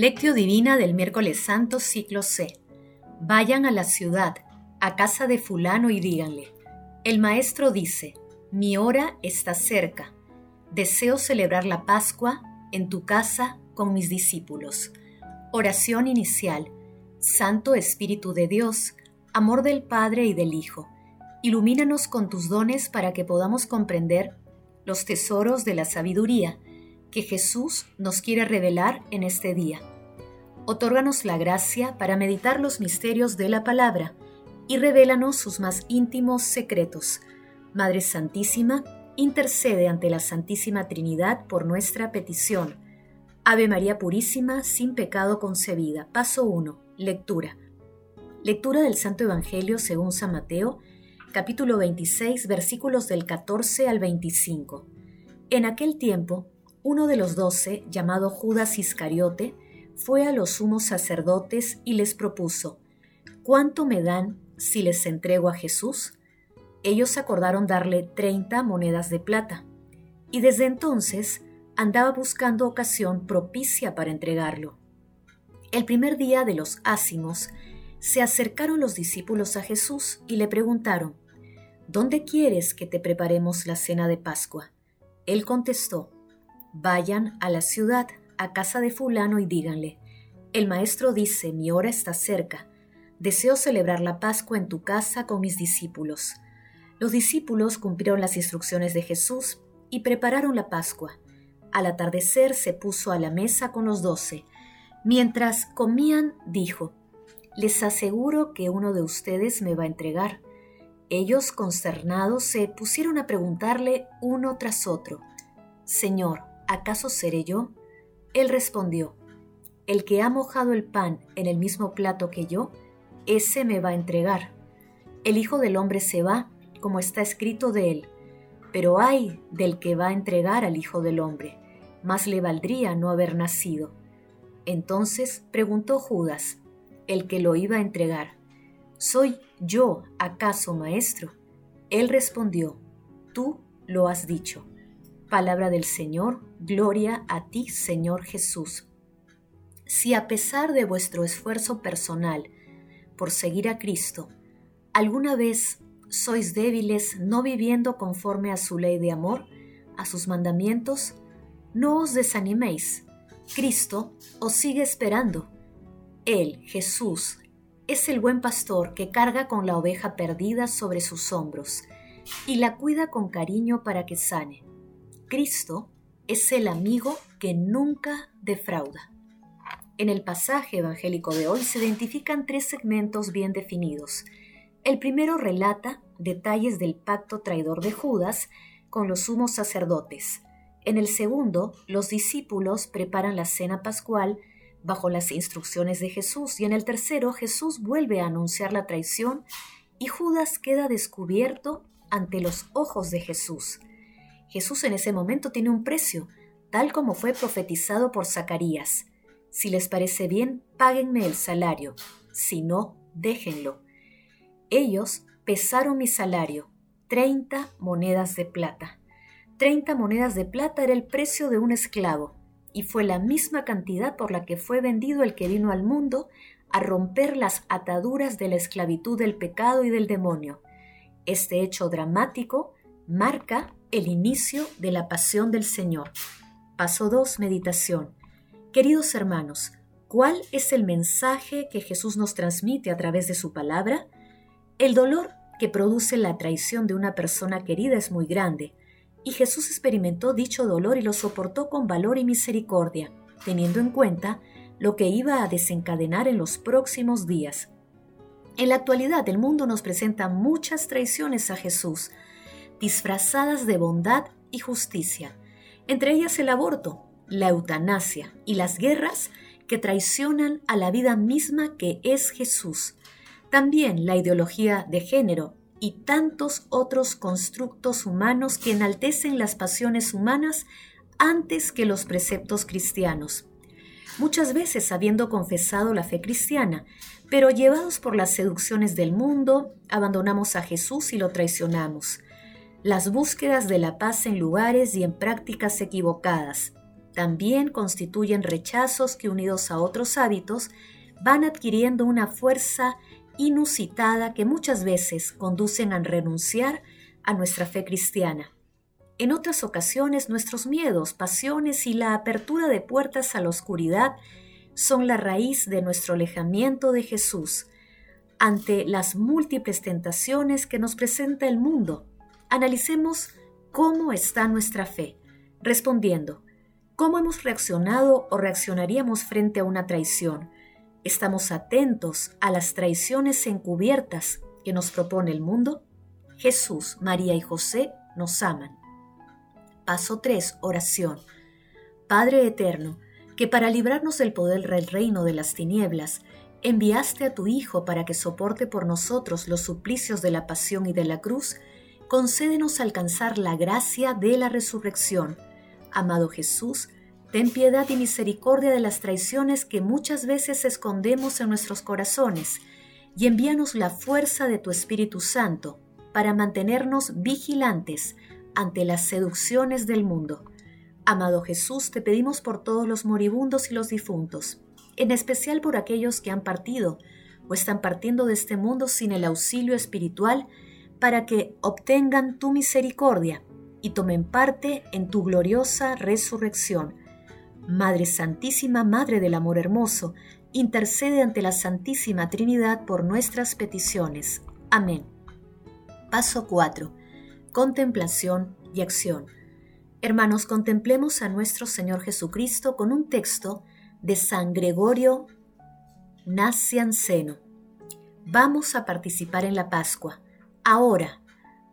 Lectio Divina del miércoles santo ciclo C. Vayan a la ciudad, a casa de fulano y díganle, el maestro dice, mi hora está cerca, deseo celebrar la Pascua en tu casa con mis discípulos. Oración inicial. Santo Espíritu de Dios, amor del Padre y del Hijo, ilumínanos con tus dones para que podamos comprender los tesoros de la sabiduría que Jesús nos quiere revelar en este día. Otórganos la gracia para meditar los misterios de la palabra y revélanos sus más íntimos secretos. Madre Santísima, intercede ante la Santísima Trinidad por nuestra petición. Ave María Purísima, sin pecado concebida. Paso 1. Lectura. Lectura del Santo Evangelio según San Mateo, capítulo 26, versículos del 14 al 25. En aquel tiempo, uno de los doce, llamado Judas Iscariote, fue a los sumos sacerdotes y les propuso, ¿cuánto me dan si les entrego a Jesús? Ellos acordaron darle treinta monedas de plata, y desde entonces andaba buscando ocasión propicia para entregarlo. El primer día de los ácimos, se acercaron los discípulos a Jesús y le preguntaron, ¿Dónde quieres que te preparemos la cena de Pascua? Él contestó, Vayan a la ciudad, a casa de fulano y díganle, el maestro dice, mi hora está cerca, deseo celebrar la Pascua en tu casa con mis discípulos. Los discípulos cumplieron las instrucciones de Jesús y prepararon la Pascua. Al atardecer se puso a la mesa con los doce. Mientras comían, dijo, Les aseguro que uno de ustedes me va a entregar. Ellos, consternados, se pusieron a preguntarle uno tras otro, Señor, ¿acaso seré yo? Él respondió, El que ha mojado el pan en el mismo plato que yo, ese me va a entregar. El Hijo del Hombre se va, como está escrito de él, pero ay del que va a entregar al Hijo del Hombre, más le valdría no haber nacido. Entonces preguntó Judas, el que lo iba a entregar, ¿Soy yo acaso maestro? Él respondió, Tú lo has dicho. Palabra del Señor, gloria a ti, Señor Jesús. Si a pesar de vuestro esfuerzo personal por seguir a Cristo, alguna vez sois débiles no viviendo conforme a su ley de amor, a sus mandamientos, no os desaniméis. Cristo os sigue esperando. Él, Jesús, es el buen pastor que carga con la oveja perdida sobre sus hombros y la cuida con cariño para que sane. Cristo es el amigo que nunca defrauda. En el pasaje evangélico de hoy se identifican tres segmentos bien definidos. El primero relata detalles del pacto traidor de Judas con los sumos sacerdotes. En el segundo, los discípulos preparan la cena pascual bajo las instrucciones de Jesús. Y en el tercero, Jesús vuelve a anunciar la traición y Judas queda descubierto ante los ojos de Jesús. Jesús en ese momento tiene un precio, tal como fue profetizado por Zacarías. Si les parece bien, páguenme el salario, si no, déjenlo. Ellos pesaron mi salario, treinta monedas de plata. Treinta monedas de plata era el precio de un esclavo, y fue la misma cantidad por la que fue vendido el que vino al mundo a romper las ataduras de la esclavitud del pecado y del demonio. Este hecho dramático marca el inicio de la pasión del Señor. Paso 2. Meditación. Queridos hermanos, ¿cuál es el mensaje que Jesús nos transmite a través de su palabra? El dolor que produce la traición de una persona querida es muy grande, y Jesús experimentó dicho dolor y lo soportó con valor y misericordia, teniendo en cuenta lo que iba a desencadenar en los próximos días. En la actualidad el mundo nos presenta muchas traiciones a Jesús, disfrazadas de bondad y justicia, entre ellas el aborto, la eutanasia y las guerras que traicionan a la vida misma que es Jesús. También la ideología de género y tantos otros constructos humanos que enaltecen las pasiones humanas antes que los preceptos cristianos. Muchas veces habiendo confesado la fe cristiana, pero llevados por las seducciones del mundo, abandonamos a Jesús y lo traicionamos las búsquedas de la paz en lugares y en prácticas equivocadas, también constituyen rechazos que unidos a otros hábitos van adquiriendo una fuerza inusitada que muchas veces conducen a renunciar a nuestra fe cristiana. En otras ocasiones nuestros miedos, pasiones y la apertura de puertas a la oscuridad son la raíz de nuestro alejamiento de Jesús ante las múltiples tentaciones que nos presenta el mundo. Analicemos cómo está nuestra fe, respondiendo, ¿cómo hemos reaccionado o reaccionaríamos frente a una traición? ¿Estamos atentos a las traiciones encubiertas que nos propone el mundo? Jesús, María y José nos aman. Paso 3. Oración. Padre Eterno, que para librarnos del poder del reino de las tinieblas, enviaste a tu Hijo para que soporte por nosotros los suplicios de la pasión y de la cruz, concédenos alcanzar la gracia de la resurrección. Amado Jesús, ten piedad y misericordia de las traiciones que muchas veces escondemos en nuestros corazones, y envíanos la fuerza de tu Espíritu Santo para mantenernos vigilantes ante las seducciones del mundo. Amado Jesús, te pedimos por todos los moribundos y los difuntos, en especial por aquellos que han partido o están partiendo de este mundo sin el auxilio espiritual, para que obtengan tu misericordia y tomen parte en tu gloriosa resurrección. Madre Santísima, Madre del Amor Hermoso, intercede ante la Santísima Trinidad por nuestras peticiones. Amén. Paso 4 contemplación y acción. Hermanos, contemplemos a nuestro Señor Jesucristo con un texto de San Gregorio Nacianceno. Vamos a participar en la Pascua, ahora,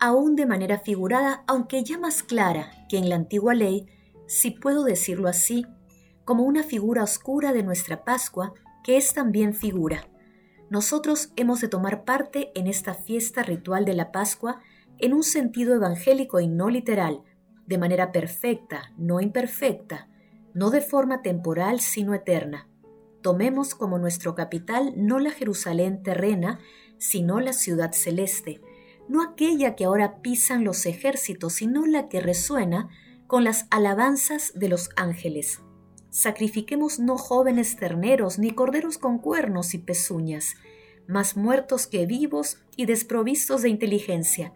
aún de manera figurada, aunque ya más clara que en la antigua ley, si puedo decirlo así, como una figura oscura de nuestra Pascua, que es también figura. Nosotros hemos de tomar parte en esta fiesta ritual de la Pascua en un sentido evangélico y no literal, de manera perfecta, no imperfecta, no de forma temporal, sino eterna. Tomemos como nuestro capital no la Jerusalén terrena, sino la ciudad celeste, no aquella que ahora pisan los ejércitos, sino la que resuena con las alabanzas de los ángeles. Sacrifiquemos no jóvenes terneros, ni corderos con cuernos y pezuñas, más muertos que vivos y desprovistos de inteligencia,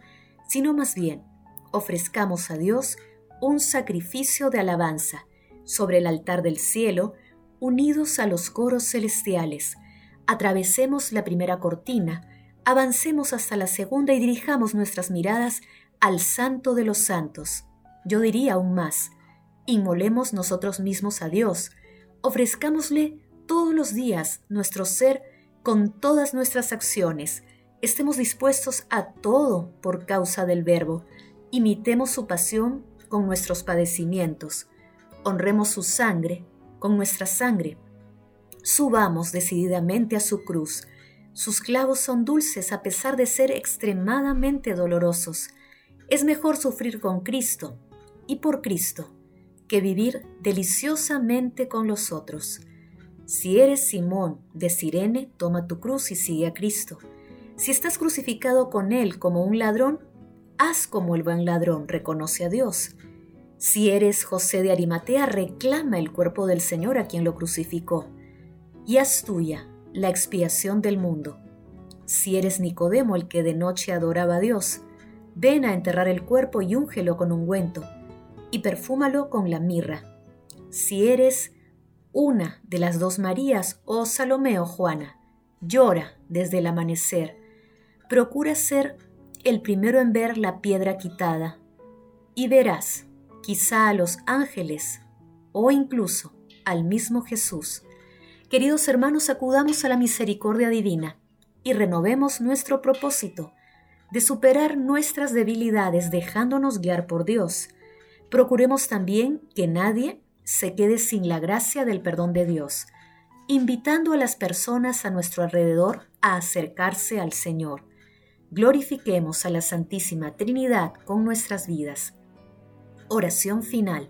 sino más bien ofrezcamos a Dios un sacrificio de alabanza sobre el altar del cielo, unidos a los coros celestiales. Atravesemos la primera cortina, avancemos hasta la segunda y dirijamos nuestras miradas al Santo de los Santos. Yo diría aún más, inmolemos nosotros mismos a Dios, ofrezcámosle todos los días nuestro ser con todas nuestras acciones, estemos dispuestos a todo por causa del Verbo, imitemos su pasión con nuestros padecimientos, honremos su sangre con nuestra sangre, subamos decididamente a su cruz, sus clavos son dulces a pesar de ser extremadamente dolorosos. Es mejor sufrir con Cristo y por Cristo que vivir deliciosamente con los otros. Si eres Simón de Sirene, toma tu cruz y sigue a Cristo. Si estás crucificado con Él como un ladrón, haz como el buen ladrón, reconoce a Dios. Si eres José de Arimatea, reclama el cuerpo del Señor a quien lo crucificó, y haz tuya la expiación del mundo. Si eres Nicodemo, el que de noche adoraba a Dios, ven a enterrar el cuerpo y úngelo con ungüento, y perfúmalo con la mirra. Si eres una de las dos Marías, o Salomé o Juana, llora desde el amanecer, procura ser el primero en ver la piedra quitada y verás quizá a los ángeles o incluso al mismo Jesús. Queridos hermanos, acudamos a la misericordia divina y renovemos nuestro propósito de superar nuestras debilidades dejándonos guiar por Dios. Procuremos también que nadie se quede sin la gracia del perdón de Dios, invitando a las personas a nuestro alrededor a acercarse al Señor glorifiquemos a la Santísima Trinidad con nuestras vidas. Oración final.